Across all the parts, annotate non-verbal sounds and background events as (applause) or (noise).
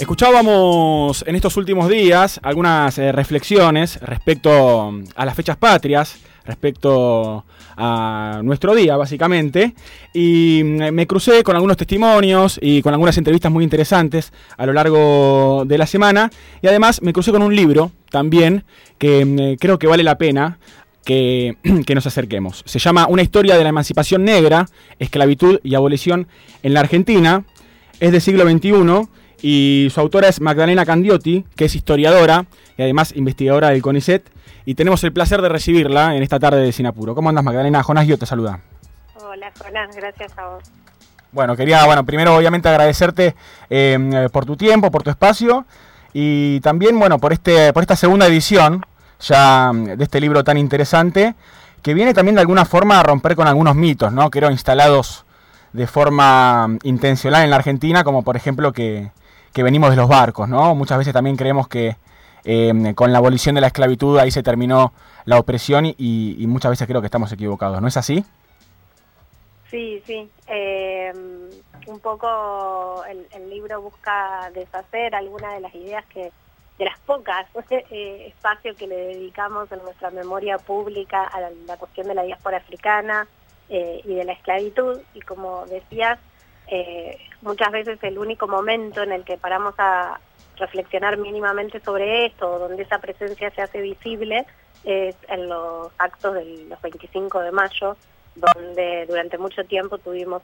Escuchábamos en estos últimos días algunas eh, reflexiones respecto a las fechas patrias, respecto a nuestro día, básicamente, y mm, me crucé con algunos testimonios y con algunas entrevistas muy interesantes a lo largo de la semana, y además me crucé con un libro también que mm, creo que vale la pena que, (clears throat) que, nos acerquemos. Se llama Una historia de la emancipación negra, esclavitud y abolición en la Argentina. Es del siglo XXI y su autora es Magdalena Candiotti, que es historiadora y además investigadora del CONICET. Y tenemos el placer de recibirla en esta tarde de Sinapuro. ¿Cómo andas, Magdalena? Jonás yo te saluda. Hola, Jonás, gracias a vos. Bueno, quería, bueno, primero obviamente agradecerte eh, por tu tiempo, por tu espacio y también, bueno, por, este, por esta segunda edición ya de este libro tan interesante que viene también de alguna forma a romper con algunos mitos, ¿no? Creo instalados de forma intencional en la Argentina, como por ejemplo que, que venimos de los barcos, ¿no? Muchas veces también creemos que eh, con la abolición de la esclavitud ahí se terminó la opresión y, muchas veces creo que estamos equivocados, ¿no es así? Sí, sí. Eh, un poco el, libro busca deshacer algunas de las ideas que, de las pocas (laughs) eh, espacios que le dedicamos en nuestra memoria pública a la, cuestión de la diáspora africana y de la esclavitud. Y como decías, eh, muchas veces el único momento en el que paramos a reflexionar mínimamente sobre esto, donde esa presencia se hace visible, es en los actos de los 25 de mayo, donde durante mucho tiempo tuvimos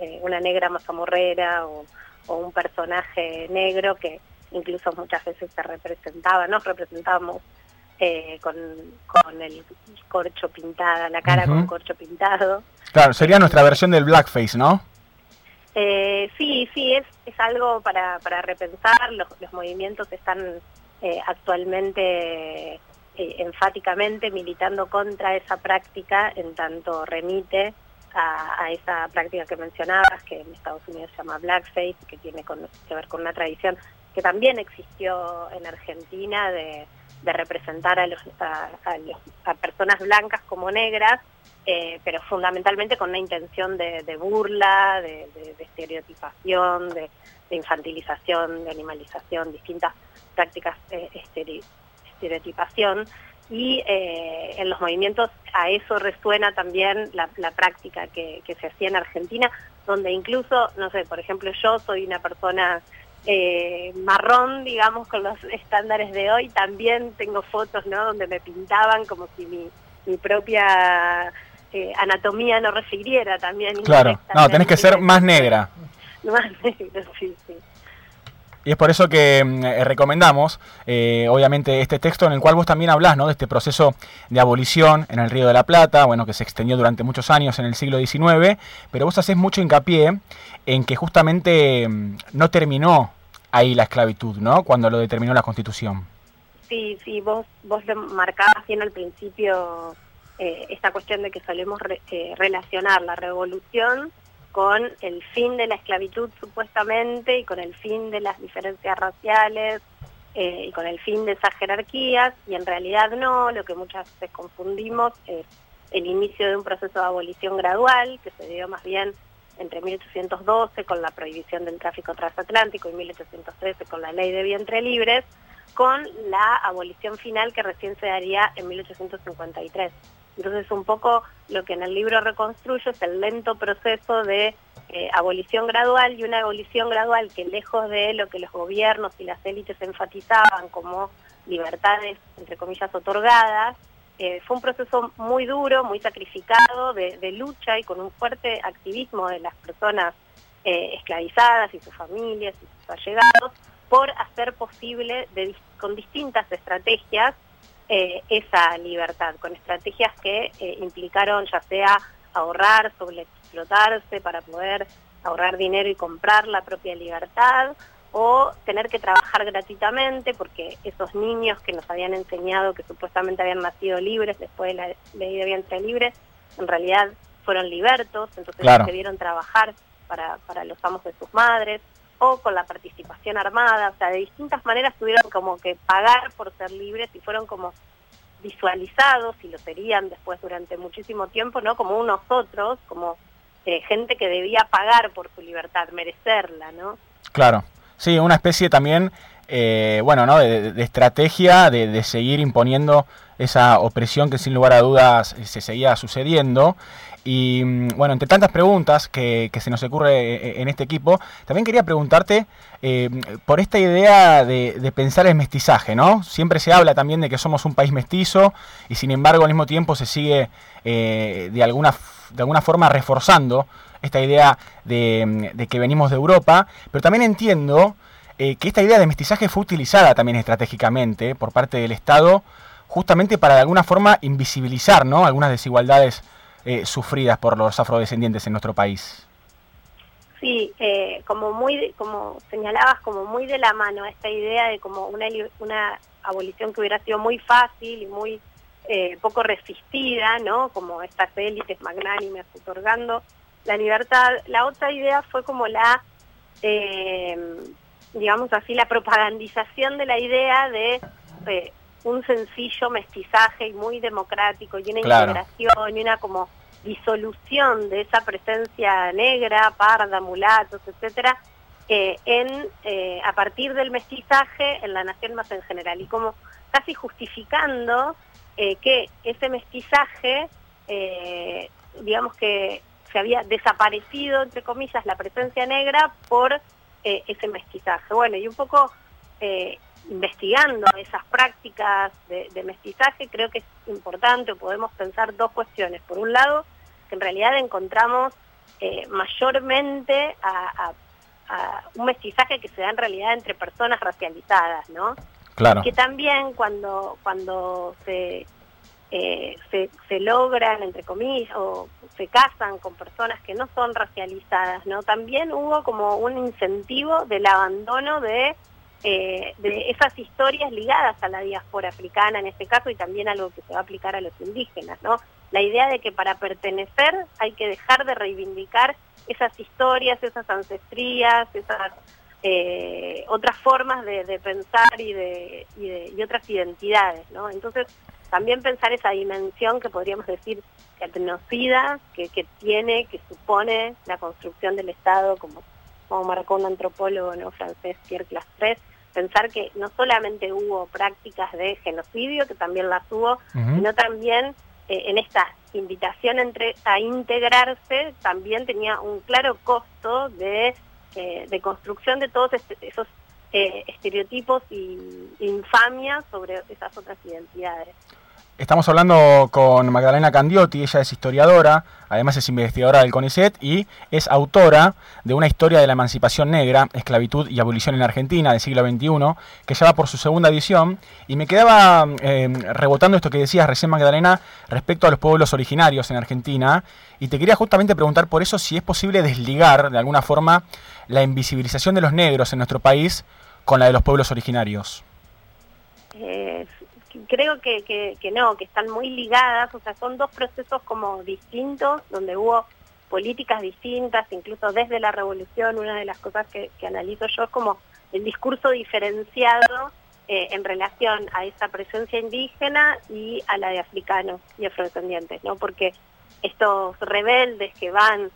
eh, una negra mazamorrera o, o, un personaje negro que incluso muchas veces se representaba, nos representábamos eh, con, con el corcho pintada, la cara con corcho pintado. Claro, sería nuestra versión del blackface, ¿no? Eh, sí, sí, es, es algo para, para repensar. Los, los movimientos están eh, actualmente eh, enfáticamente militando contra esa práctica, en tanto remite a, esa práctica que mencionabas, que en Estados Unidos se llama blackface, que tiene que ver con una tradición que también existió en Argentina de, de representar a, los, a, a personas blancas como negras eh, pero fundamentalmente con una intención de, burla, de, estereotipación, de, infantilización, de animalización, distintas prácticas de estereotipación. Y eh, en los movimientos a eso resuena también la, práctica que, se hacía en Argentina, donde incluso, no sé, por ejemplo, yo soy una persona eh, marrón, digamos, con los estándares de hoy, también tengo fotos, ¿no?, donde me pintaban como si mi, mi propia anatomía no refiriera también. Claro, no, tenés que ser más negra. (laughs) Más negra, sí, sí. Y es por eso que mm, eh, recomendamos, eh, obviamente, este texto en el cual vos también hablás ¿no? de este proceso de abolición en el Río de la Plata, bueno, que se extendió durante muchos años en el siglo XIX, pero vos haces mucho hincapié en que justamente mm, no terminó ahí la esclavitud, ¿no? Cuando lo determinó la Constitución. Sí, sí, vos, vos lo marcabas bien al principio eh, esta cuestión de que solemos eh, relacionar la revolución con el fin de la esclavitud supuestamente y con el fin de las diferencias raciales eh, y con el fin de esas jerarquías y en realidad no, lo que muchas veces confundimos es el inicio de un proceso de abolición gradual que se dio más bien entre 1812 con la prohibición del tráfico transatlántico y 1813 con la ley de vientre libres, con la abolición final que recién se daría en 1853. Entonces un poco lo que en el libro reconstruyo es el lento proceso de eh, abolición gradual y una abolición gradual que lejos de lo que los gobiernos y las élites enfatizaban como libertades, entre comillas, otorgadas, eh, fue un proceso muy duro, muy sacrificado de, lucha y con un fuerte activismo de las personas eh, esclavizadas y sus familias y sus allegados por hacer posible con distintas estrategias eh, esa libertad, con estrategias que implicaron ya sea ahorrar, sobre explotarse para poder ahorrar dinero y comprar la propia libertad, o tener que trabajar gratuitamente porque esos niños que nos habían enseñado que supuestamente habían nacido libres después de la ley de vientre libre, en realidad fueron libertos, entonces debieron trabajar para, para los amos de sus madres, o con la participación armada, o sea, de distintas maneras tuvieron como que pagar por ser libres y fueron como visualizados, y lo serían después durante muchísimo tiempo, ¿no? Como unos otros, como eh, gente que debía pagar por su libertad, merecerla, ¿no? Claro. Sí, una especie también, eh, bueno, ¿no? De, estrategia de, seguir imponiendo esa opresión que sin lugar a dudas eh, se seguía sucediendo. Y mm, bueno, entre tantas preguntas que, se nos ocurre eh, en este equipo, también quería preguntarte por esta idea de, pensar el mestizaje, ¿no? Siempre se habla también de que somos un país mestizo y sin embargo al mismo tiempo se sigue de, alguna, de alguna forma reforzando esta idea de, que venimos de Europa, pero también entiendo eh, que esta idea de mestizaje fue utilizada también estratégicamente por parte del Estado justamente para de alguna forma invisibilizar ¿no? algunas desigualdades eh, sufridas por los afrodescendientes en nuestro país. Sí, eh, como muy, como señalabas, como muy de la mano esta idea de como una, una abolición que hubiera sido muy fácil y muy poco resistida, ¿no? Como estas élites magnánimes otorgando la libertad. La otra idea fue como la, eh, digamos así, la propagandización de la idea de un sencillo mestizaje y muy democrático y una integración y una como disolución de esa presencia negra, parda, mulatos, etcétera, eh, en eh, a partir del mestizaje en la nación más en general y como casi justificando que ese mestizaje digamos que se había desaparecido, entre comillas, la presencia negra por eh, ese mestizaje. Bueno, y un poco eh, investigando esas prácticas de, mestizaje, creo que es importante, podemos pensar dos cuestiones. Por un lado, que en realidad encontramos eh, mayormente a, un mestizaje que se da en realidad entre personas racializadas, ¿no? Claro. Que también cuando, cuando se eh, se, se, logran, entre comillas, o se casan con personas que no son racializadas, ¿no? También hubo como un incentivo del abandono de, eh, de esas historias ligadas a la diáspora africana en este caso y también algo que se va a aplicar a los indígenas, ¿no? La idea de que para pertenecer hay que dejar de reivindicar esas historias, esas ancestrías, esas eh, otras formas de, pensar y de, y de y otras identidades, ¿no? Entonces, también pensar esa dimensión que podríamos decir etnocida, que, que tiene, que supone la construcción del Estado, como, como marcó un antropólogo ¿no? francés, Pierre Clastres, pensar que no solamente hubo prácticas de genocidio, que también las hubo, sino también eh, en esta invitación entre, a integrarse, también tenía un claro costo de, eh, de construcción de todos este, esos eh, estereotipos y infamias sobre esas otras identidades. Estamos hablando con Magdalena Candiotti, ella es historiadora, además es investigadora del CONICET y es autora de una historia de la emancipación negra, esclavitud y abolición en Argentina del siglo XXI, que ya va por su segunda edición. Y me quedaba eh, rebotando esto que decías recién, Magdalena, respecto a los pueblos originarios en Argentina. Y te quería justamente preguntar por eso si es posible desligar de alguna forma la invisibilización de los negros en nuestro país con la de los pueblos originarios. Eh, creo que, que, no, que están muy ligadas, o sea, son dos procesos como distintos, donde hubo políticas distintas, incluso desde la revolución, una de las cosas que, analizo yo es como el discurso diferenciado eh, en relación a esa presencia indígena y a la de africanos y afrodescendientes, ¿no? Porque estos rebeldes que van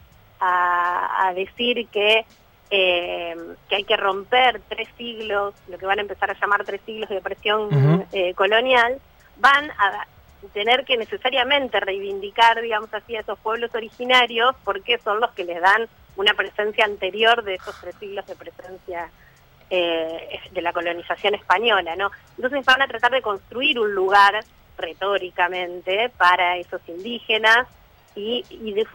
a decir que eh, que hay que romper tres siglos, lo que van a empezar a llamar tres siglos de opresión eh, colonial, van a tener que necesariamente reivindicar, digamos así, a esos pueblos originarios porque son los que les dan una presencia anterior de esos tres siglos de presencia eh, de la colonización española, ¿no? Entonces van a tratar de construir un lugar retóricamente para esos indígenas y,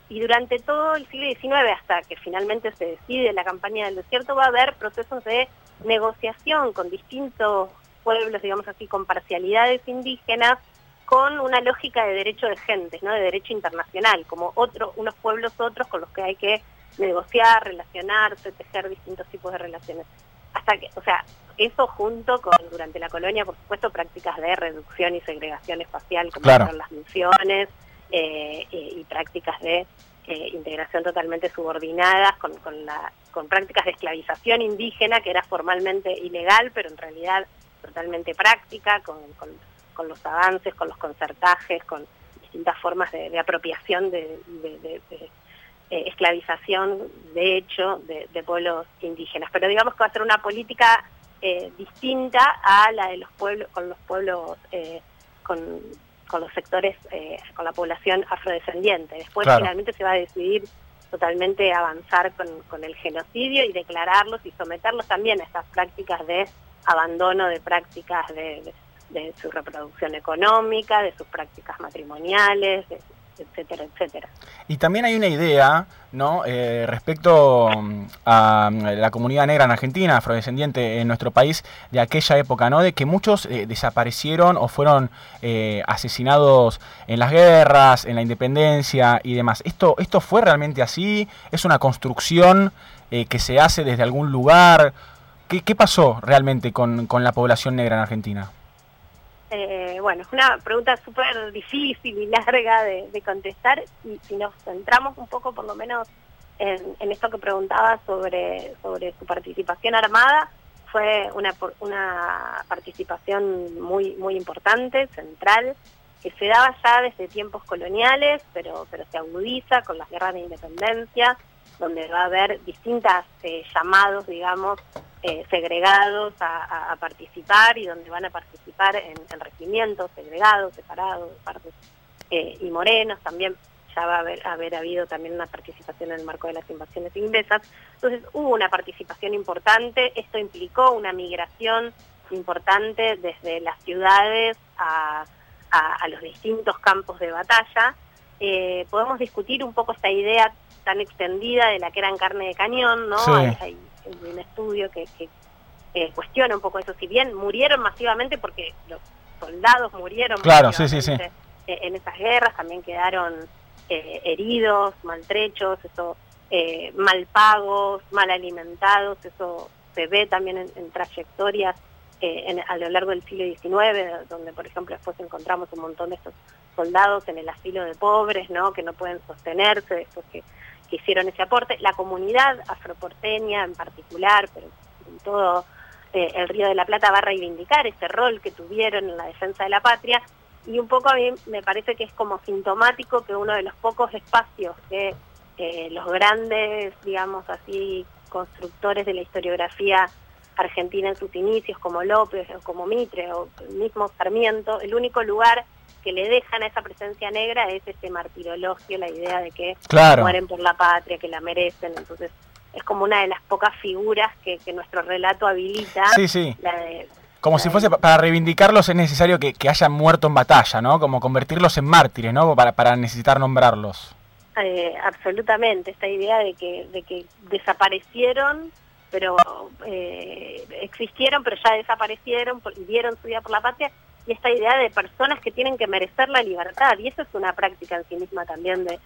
y, durante todo el siglo XIX, hasta que finalmente se decide la campaña del desierto, va a haber procesos de negociación con distintos pueblos, digamos así, con parcialidades indígenas, con una lógica de derecho de gente, ¿no? de derecho internacional, como otro, unos pueblos otros con los que hay que negociar, relacionarse, tejer distintos tipos de relaciones. Hasta que, o sea, eso junto con, durante la colonia, por supuesto, prácticas de reducción y segregación espacial, como las misiones, eh, y prácticas de eh, integración totalmente subordinadas, con, con prácticas de esclavización indígena, que era formalmente ilegal, pero en realidad totalmente práctica, con, con, los avances, con los concertajes, con distintas formas de, apropiación de, esclavización de hecho de, pueblos indígenas. Pero digamos que va a ser una política distinta a la de los pueblos, con los pueblos, con, los sectores, con la población afrodescendiente. Después finalmente se va a decidir totalmente avanzar con, el genocidio y declararlos y someterlos también a estas prácticas de abandono de prácticas de, su reproducción económica, de sus prácticas matrimoniales, etcétera, etcétera. Y también hay una idea, ¿no? Eh, respecto mm, a mm, la comunidad negra en Argentina, afrodescendiente en nuestro país de aquella época, ¿no? De que muchos eh, desaparecieron o fueron eh, asesinados en las guerras, en la independencia y demás. ¿Esto, esto fue realmente así? ¿Es una construcción que se hace desde algún lugar? ¿Qué, qué pasó realmente con, con la población negra en Argentina? Eh, bueno, es una pregunta súper difícil y larga de, contestar y si nos centramos un poco por lo menos en, esto que preguntaba sobre, su participación armada, fue una, participación muy, muy importante, central, que se daba ya desde tiempos coloniales, pero se agudiza con las guerras de independencia, donde va a haber distintas eh, llamados, digamos, eh, segregados a, participar y donde van a participar en, regimientos segregados, separados, partes eh, y morenos, también ya va a haber, haber habido también una participación en el marco de las invasiones inglesas. Entonces hubo una participación importante, esto implicó una migración importante desde las ciudades a, los distintos campos de batalla. podemos discutir un poco esta idea tan extendida de la que eran carne de cañón, ¿no? Hay, un estudio que, cuestiona un poco eso. Si bien murieron masivamente porque los soldados murieron claro, sí, sí, sí. en esas guerras, también quedaron eh, heridos, maltrechos, eso, eh, mal pagos, mal alimentados, eso se ve también en, trayectorias eh, a lo largo del siglo XIX, donde por ejemplo después encontramos un montón de estos soldados en el asilo de pobres, ¿no? que no pueden sostenerse después que que hicieron ese aporte, la comunidad afroporteña en particular, pero en todo eh, el Río de la Plata va a reivindicar ese rol que tuvieron en la defensa de la patria. Y un poco a mí me parece que es como sintomático que uno de los pocos espacios que eh, los grandes, digamos así, constructores de la historiografía argentina en sus inicios, como López o como Mitre o el mismo Sarmiento, el único lugar que le dejan a esa presencia negra es ese martirologio, la idea de que mueren por la patria, que la merecen. Entonces, es como una de las pocas figuras que, nuestro relato habilita. Sí, sí. como si fuese para reivindicarlos es necesario que, hayan muerto en batalla, ¿no? Como convertirlos en mártires, ¿no? Para, para necesitar nombrarlos. Eh, absolutamente, esta idea de que, de que desaparecieron, pero eh, existieron, pero ya desaparecieron y dieron su vida por la patria y esta idea de personas que tienen que merecer la libertad. Y eso es una práctica en sí misma también de,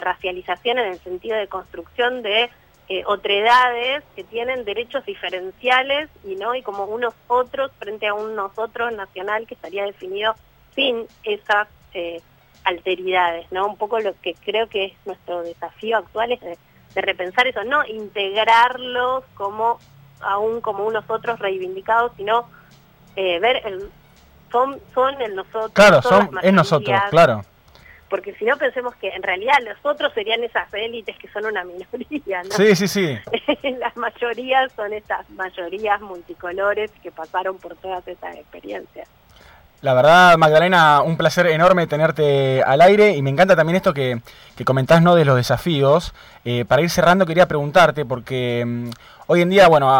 racialización en el sentido de construcción de eh, otredades que tienen derechos diferenciales y no y como unos otros frente a un nosotros nacional que estaría definido sin esas eh, alteridades, ¿no? Un poco lo que creo que es nuestro desafío actual es de, de repensar eso, no integrarlos como aún como unos otros reivindicados, sino eh, ver el, son, son el nosotros. Claro, son, es nosotros, claro. Porque si no pensemos que en realidad los otros serían esas élites que son una minoría, ¿no? Sí, sí, sí. (laughs) Las mayorías son estas mayorías multicolores que pasaron por todas esas experiencias. La verdad, Magdalena, un placer enorme tenerte al aire y me encanta también esto que, que comentás ¿no? de los desafíos. Eh, para ir cerrando quería preguntarte, porque mm, hoy en día, bueno,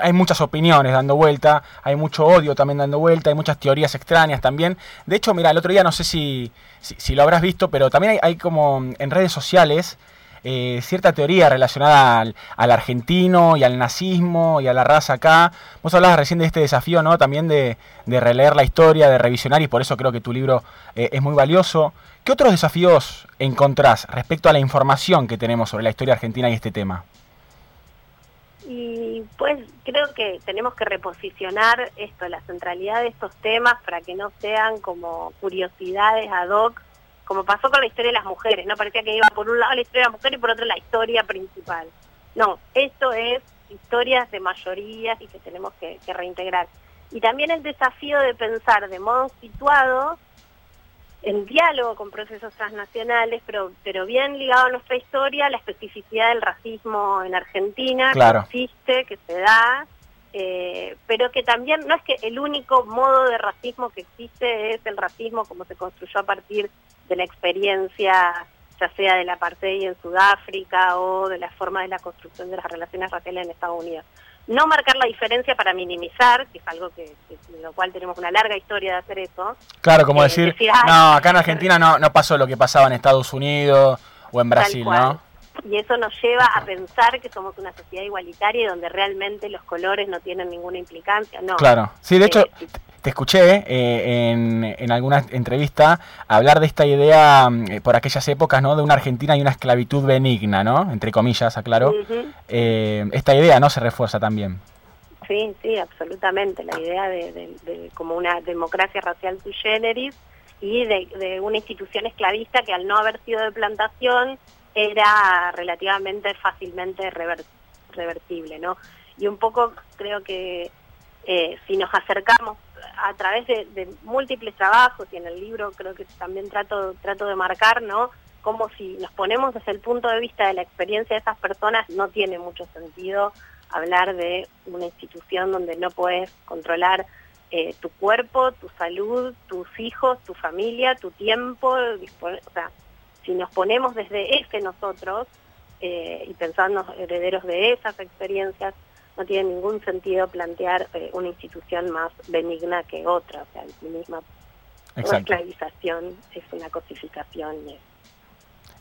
hay, muchas opiniones dando vuelta, hay mucho odio también dando vuelta, hay muchas teorías extrañas también. De hecho, mira, el otro día no sé si, lo habrás visto, pero también hay, como en redes sociales eh, cierta teoría relacionada al, argentino y al nazismo y a la raza acá. Vos hablabas recién de este desafío, ¿no? También de, releer la historia, de revisionar, y por eso creo que tu libro eh, es muy valioso. ¿Qué otros desafíos encontrás respecto a la información que tenemos sobre la historia argentina y este tema? Y pues creo que tenemos que reposicionar esto, la centralidad de estos temas para que no sean como curiosidades ad hoc, como pasó con la historia de las mujeres, ¿no? Parecía que iba por un lado la historia de las mujeres y por otro la historia principal. No, esto es historias de mayorías y que tenemos que, reintegrar. Y también el desafío de pensar de modo situado en diálogo con procesos transnacionales, pero, pero bien ligado a nuestra historia, la especificidad del racismo en Argentina, que existe, que se da, eh, pero que también no es que el único modo de racismo que existe es el racismo como se construyó a partir de la experiencia ya sea de la apartheid en Sudáfrica o de la forma de la construcción de las relaciones raciales en Estados Unidos. No marcar la diferencia para minimizar, que es algo que, en lo cual tenemos una larga historia de hacer eso. Claro, como eh, decir, no, acá en Argentina no, no pasó lo que pasaba en Estados Unidos o en Brasil, ¿no? y eso nos lleva a pensar que somos una sociedad igualitaria y donde realmente los colores no tienen ninguna implicancia, no. Claro, sí, de hecho, eh, te escuché eh, en, en, alguna entrevista hablar de esta idea mm, por aquellas épocas, ¿no? De una Argentina y una esclavitud benigna, ¿no? Entre comillas, aclaro. Eh, esta idea, ¿no? Se refuerza también. Sí, sí, absolutamente. La idea de, de como una democracia racial sui generis y de, una institución esclavista que al no haber sido de plantación era relativamente fácilmente revertible, ¿no? Y un poco creo que eh, si nos acercamos a través de, múltiples trabajos y en el libro creo que también trato, trato de marcar, ¿no? Como si nos ponemos desde el punto de vista de la experiencia de esas personas, no tiene mucho sentido hablar de una institución donde no puedes controlar eh, tu cuerpo, tu salud, tus hijos, tu familia, tu tiempo, o sea, si nos ponemos desde ese nosotros eh, y pensando herederos de esas experiencias, no tiene ningún sentido plantear eh, una institución más benigna que otra. O sea, en misma esclavización es una cosificación.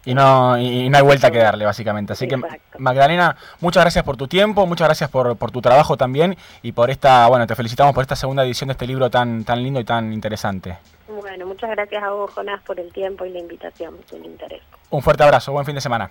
Y no, y no hay vuelta que darle, básicamente. Así que, Magdalena, muchas gracias por tu tiempo, muchas gracias por, por, tu trabajo también y por esta, bueno, te felicitamos por esta segunda edición de este libro tan, tan lindo y tan interesante. Bueno, muchas gracias a vos, Jonás, por el tiempo y la invitación, por el interés. Un fuerte abrazo, buen fin de semana.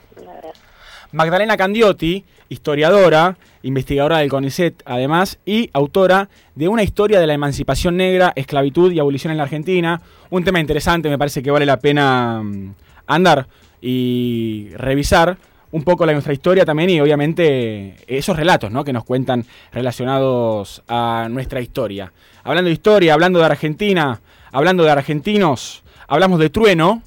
Magdalena Candiotti, historiadora, investigadora del CONICET además, y autora de una historia de la emancipación negra, esclavitud y abolición en la Argentina. Un tema interesante, me parece que vale la pena mm, andar y revisar un poco la nuestra historia también y obviamente esos relatos ¿no? que nos cuentan relacionados a nuestra historia. Hablando de historia, hablando de Argentina, hablando de argentinos, hablamos de trueno,